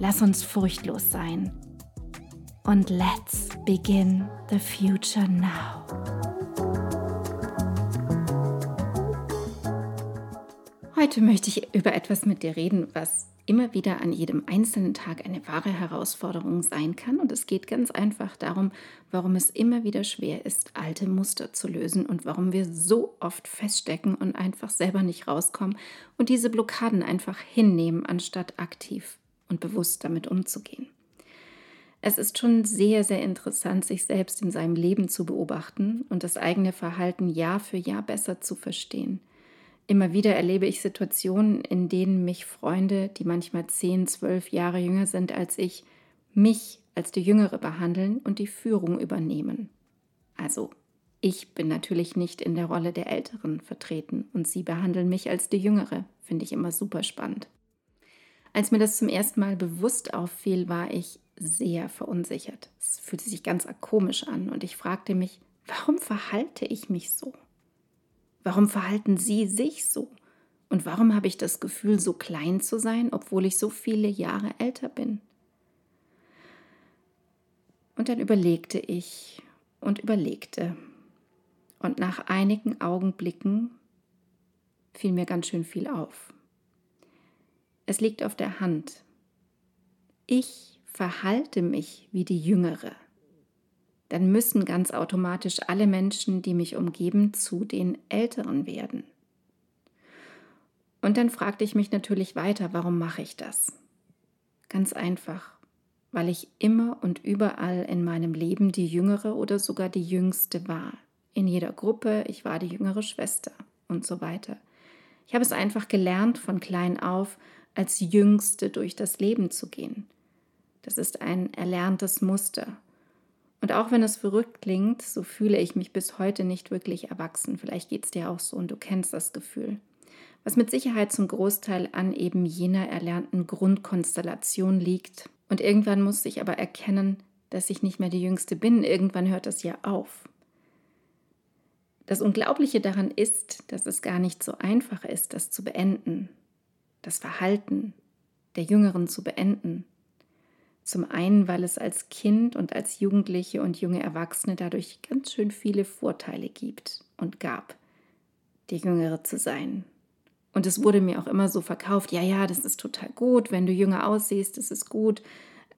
Lass uns furchtlos sein. Und let's begin the future now. Heute möchte ich über etwas mit dir reden, was immer wieder an jedem einzelnen Tag eine wahre Herausforderung sein kann. Und es geht ganz einfach darum, warum es immer wieder schwer ist, alte Muster zu lösen und warum wir so oft feststecken und einfach selber nicht rauskommen und diese Blockaden einfach hinnehmen, anstatt aktiv und bewusst damit umzugehen. Es ist schon sehr, sehr interessant, sich selbst in seinem Leben zu beobachten und das eigene Verhalten Jahr für Jahr besser zu verstehen. Immer wieder erlebe ich Situationen, in denen mich Freunde, die manchmal 10, 12 Jahre jünger sind als ich, mich als die Jüngere behandeln und die Führung übernehmen. Also, ich bin natürlich nicht in der Rolle der Älteren vertreten und sie behandeln mich als die Jüngere. Finde ich immer super spannend. Als mir das zum ersten Mal bewusst auffiel, war ich sehr verunsichert. Es fühlte sich ganz komisch an und ich fragte mich, warum verhalte ich mich so? Warum verhalten Sie sich so? Und warum habe ich das Gefühl, so klein zu sein, obwohl ich so viele Jahre älter bin? Und dann überlegte ich und überlegte. Und nach einigen Augenblicken fiel mir ganz schön viel auf. Es liegt auf der Hand. Ich verhalte mich wie die Jüngere. Dann müssen ganz automatisch alle Menschen, die mich umgeben, zu den Älteren werden. Und dann fragte ich mich natürlich weiter, warum mache ich das? Ganz einfach, weil ich immer und überall in meinem Leben die jüngere oder sogar die jüngste war. In jeder Gruppe, ich war die jüngere Schwester und so weiter. Ich habe es einfach gelernt von klein auf, als Jüngste durch das Leben zu gehen. Das ist ein erlerntes Muster. Und auch wenn es verrückt klingt, so fühle ich mich bis heute nicht wirklich erwachsen. Vielleicht geht es dir auch so und du kennst das Gefühl. Was mit Sicherheit zum Großteil an eben jener erlernten Grundkonstellation liegt. Und irgendwann muss ich aber erkennen, dass ich nicht mehr die Jüngste bin. Irgendwann hört das ja auf. Das Unglaubliche daran ist, dass es gar nicht so einfach ist, das zu beenden das Verhalten der Jüngeren zu beenden. Zum einen, weil es als Kind und als Jugendliche und junge Erwachsene dadurch ganz schön viele Vorteile gibt und gab, die Jüngere zu sein. Und es wurde mir auch immer so verkauft, ja, ja, das ist total gut, wenn du jünger aussiehst, das ist gut.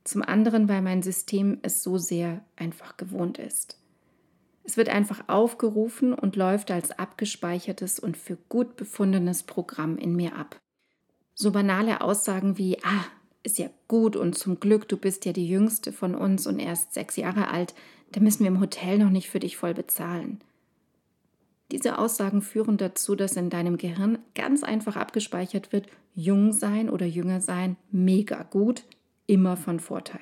Zum anderen, weil mein System es so sehr einfach gewohnt ist. Es wird einfach aufgerufen und läuft als abgespeichertes und für gut befundenes Programm in mir ab. So banale Aussagen wie, ah, ist ja gut und zum Glück, du bist ja die jüngste von uns und erst sechs Jahre alt, da müssen wir im Hotel noch nicht für dich voll bezahlen. Diese Aussagen führen dazu, dass in deinem Gehirn ganz einfach abgespeichert wird, jung sein oder jünger sein, mega gut, immer von Vorteil.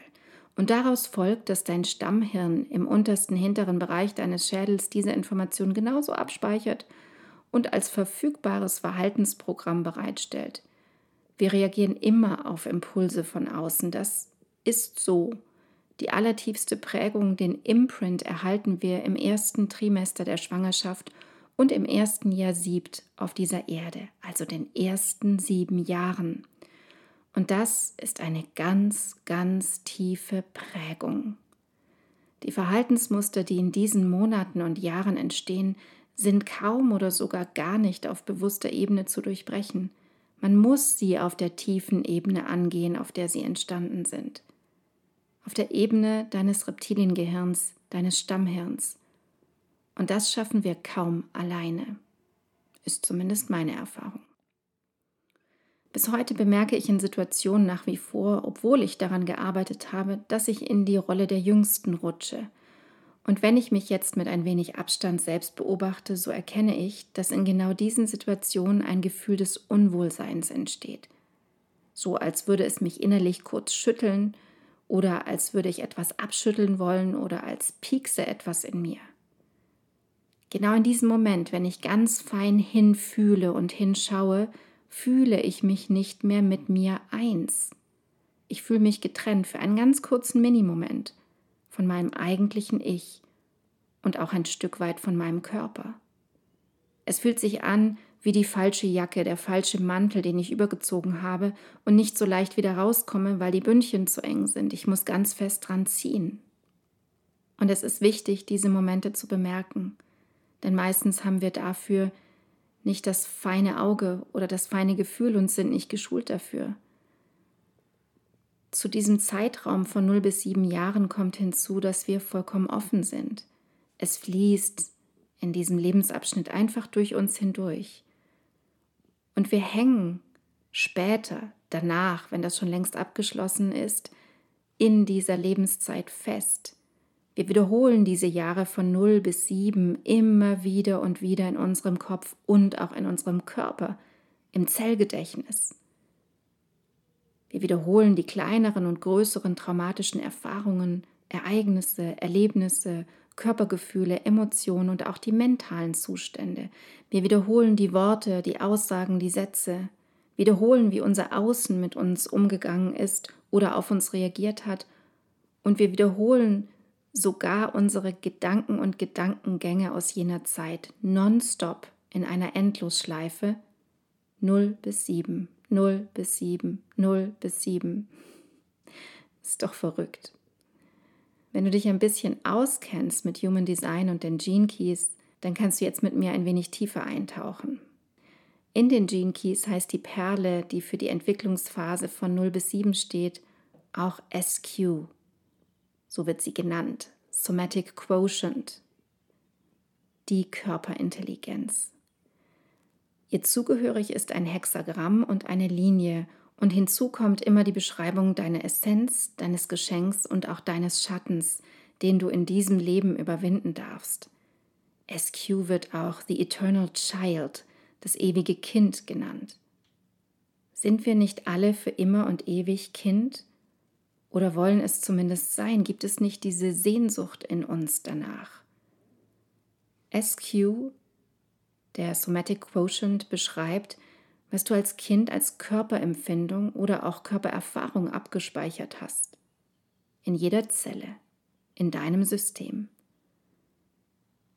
Und daraus folgt, dass dein Stammhirn im untersten hinteren Bereich deines Schädels diese Information genauso abspeichert und als verfügbares Verhaltensprogramm bereitstellt. Wir reagieren immer auf Impulse von außen. Das ist so. Die allertiefste Prägung, den Imprint, erhalten wir im ersten Trimester der Schwangerschaft und im ersten Jahr siebt auf dieser Erde, also den ersten sieben Jahren. Und das ist eine ganz, ganz tiefe Prägung. Die Verhaltensmuster, die in diesen Monaten und Jahren entstehen, sind kaum oder sogar gar nicht auf bewusster Ebene zu durchbrechen. Man muss sie auf der tiefen Ebene angehen, auf der sie entstanden sind. auf der Ebene deines Reptiliengehirns, deines Stammhirns. Und das schaffen wir kaum alleine, ist zumindest meine Erfahrung. Bis heute bemerke ich in Situationen nach wie vor, obwohl ich daran gearbeitet habe, dass ich in die Rolle der Jüngsten rutsche. Und wenn ich mich jetzt mit ein wenig Abstand selbst beobachte, so erkenne ich, dass in genau diesen Situationen ein Gefühl des Unwohlseins entsteht. So als würde es mich innerlich kurz schütteln oder als würde ich etwas abschütteln wollen oder als piekse etwas in mir. Genau in diesem Moment, wenn ich ganz fein hinfühle und hinschaue, fühle ich mich nicht mehr mit mir eins. Ich fühle mich getrennt für einen ganz kurzen Minimoment von meinem eigentlichen Ich und auch ein Stück weit von meinem Körper. Es fühlt sich an wie die falsche Jacke, der falsche Mantel, den ich übergezogen habe und nicht so leicht wieder rauskomme, weil die Bündchen zu eng sind. Ich muss ganz fest dran ziehen. Und es ist wichtig, diese Momente zu bemerken, denn meistens haben wir dafür nicht das feine Auge oder das feine Gefühl und sind nicht geschult dafür. Zu diesem Zeitraum von 0 bis 7 Jahren kommt hinzu, dass wir vollkommen offen sind. Es fließt in diesem Lebensabschnitt einfach durch uns hindurch. Und wir hängen später, danach, wenn das schon längst abgeschlossen ist, in dieser Lebenszeit fest. Wir wiederholen diese Jahre von 0 bis 7 immer wieder und wieder in unserem Kopf und auch in unserem Körper, im Zellgedächtnis. Wir wiederholen die kleineren und größeren traumatischen Erfahrungen, Ereignisse, Erlebnisse, Körpergefühle, Emotionen und auch die mentalen Zustände. Wir wiederholen die Worte, die Aussagen, die Sätze, wiederholen, wie unser Außen mit uns umgegangen ist oder auf uns reagiert hat, und wir wiederholen sogar unsere Gedanken und Gedankengänge aus jener Zeit nonstop in einer Endlosschleife. 0 bis 7, 0 bis 7, 0 bis 7. Ist doch verrückt. Wenn du dich ein bisschen auskennst mit Human Design und den Gene Keys, dann kannst du jetzt mit mir ein wenig tiefer eintauchen. In den Gene Keys heißt die Perle, die für die Entwicklungsphase von 0 bis 7 steht, auch SQ, so wird sie genannt, Somatic Quotient, die Körperintelligenz. Ihr zugehörig ist ein Hexagramm und eine Linie und hinzu kommt immer die Beschreibung deiner Essenz, deines Geschenks und auch deines Schattens, den du in diesem Leben überwinden darfst. SQ wird auch The Eternal Child, das ewige Kind genannt. Sind wir nicht alle für immer und ewig Kind? oder wollen es zumindest sein? Gibt es nicht diese Sehnsucht in uns danach? SQ, der Somatic Quotient, beschreibt, was du als Kind als Körperempfindung oder auch Körpererfahrung abgespeichert hast. In jeder Zelle, in deinem System.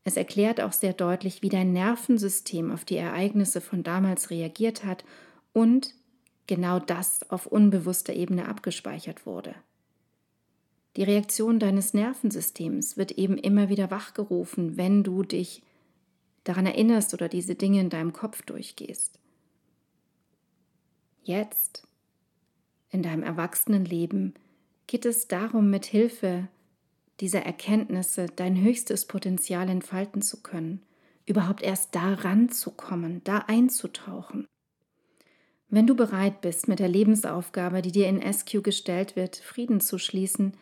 Es erklärt auch sehr deutlich, wie dein Nervensystem auf die Ereignisse von damals reagiert hat und genau das auf unbewusster Ebene abgespeichert wurde. Die Reaktion deines Nervensystems wird eben immer wieder wachgerufen, wenn du dich daran erinnerst oder diese Dinge in deinem Kopf durchgehst. Jetzt, in deinem Erwachsenenleben, geht es darum, mit Hilfe dieser Erkenntnisse dein höchstes Potenzial entfalten zu können, überhaupt erst da ranzukommen, da einzutauchen. Wenn du bereit bist, mit der Lebensaufgabe, die dir in SQ gestellt wird, Frieden zu schließen,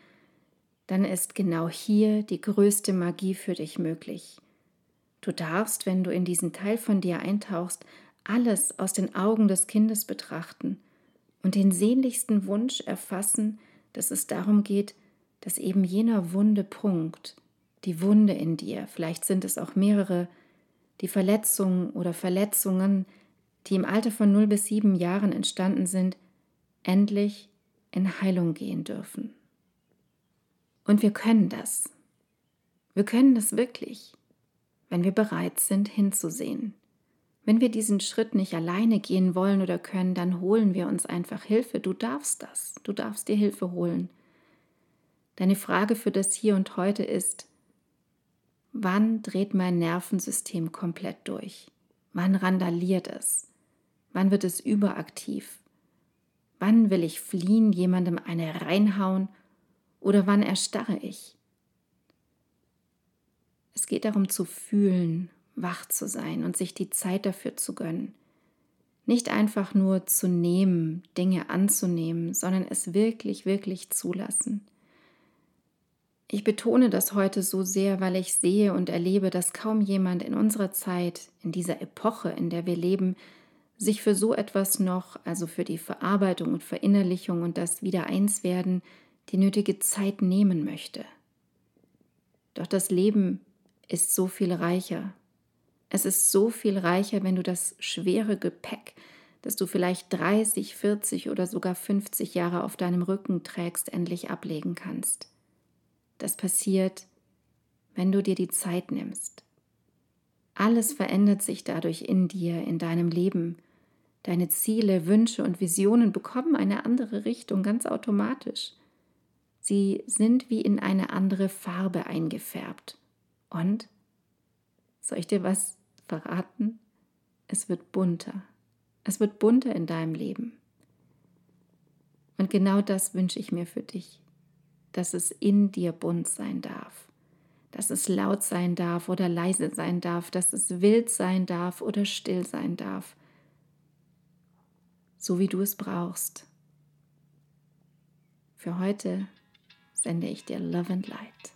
dann ist genau hier die größte Magie für dich möglich. Du darfst, wenn du in diesen Teil von dir eintauchst, alles aus den Augen des Kindes betrachten und den sehnlichsten Wunsch erfassen, dass es darum geht, dass eben jener wunde Punkt, die Wunde in dir, vielleicht sind es auch mehrere, die Verletzungen oder Verletzungen, die im Alter von 0 bis 7 Jahren entstanden sind, endlich in Heilung gehen dürfen. Und wir können das. Wir können das wirklich, wenn wir bereit sind, hinzusehen. Wenn wir diesen Schritt nicht alleine gehen wollen oder können, dann holen wir uns einfach Hilfe. Du darfst das. Du darfst dir Hilfe holen. Deine Frage für das Hier und heute ist, wann dreht mein Nervensystem komplett durch? Wann randaliert es? Wann wird es überaktiv? Wann will ich fliehen, jemandem eine reinhauen Oder wann erstarre ich? Es geht darum zu fühlen, wach zu sein und sich die Zeit dafür zu gönnen. Nicht einfach nur zu nehmen, Dinge anzunehmen, sondern es wirklich, wirklich zulassen. Ich betone das heute so sehr, weil ich sehe und erlebe, dass kaum jemand in unserer Zeit, in dieser Epoche, in der wir leben, sich für so etwas noch, also für die Verarbeitung und Verinnerlichung und das Wiedereinswerden, die nötige Zeit nehmen möchte. Doch das Leben ist so viel reicher. Es ist so viel reicher, wenn du das schwere Gepäck, das du vielleicht 30, 40 oder sogar 50 Jahre auf deinem Rücken trägst, endlich ablegen kannst. Das passiert, wenn du dir die Zeit nimmst. Alles verändert sich dadurch in dir, in deinem Leben. Deine Ziele, Wünsche und Visionen bekommen eine andere Richtung ganz automatisch. Sie sind wie in eine andere Farbe eingefärbt. Und, soll ich dir was verraten? Es wird bunter. Es wird bunter in deinem Leben. Und genau das wünsche ich mir für dich dass es in dir bunt sein darf, dass es laut sein darf oder leise sein darf, dass es wild sein darf oder still sein darf, so wie du es brauchst. Für heute sende ich dir Love and Light.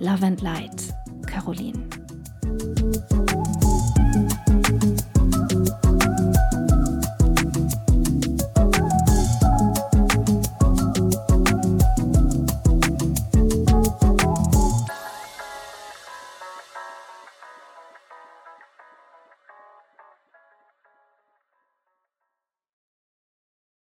Love and Light, Caroline.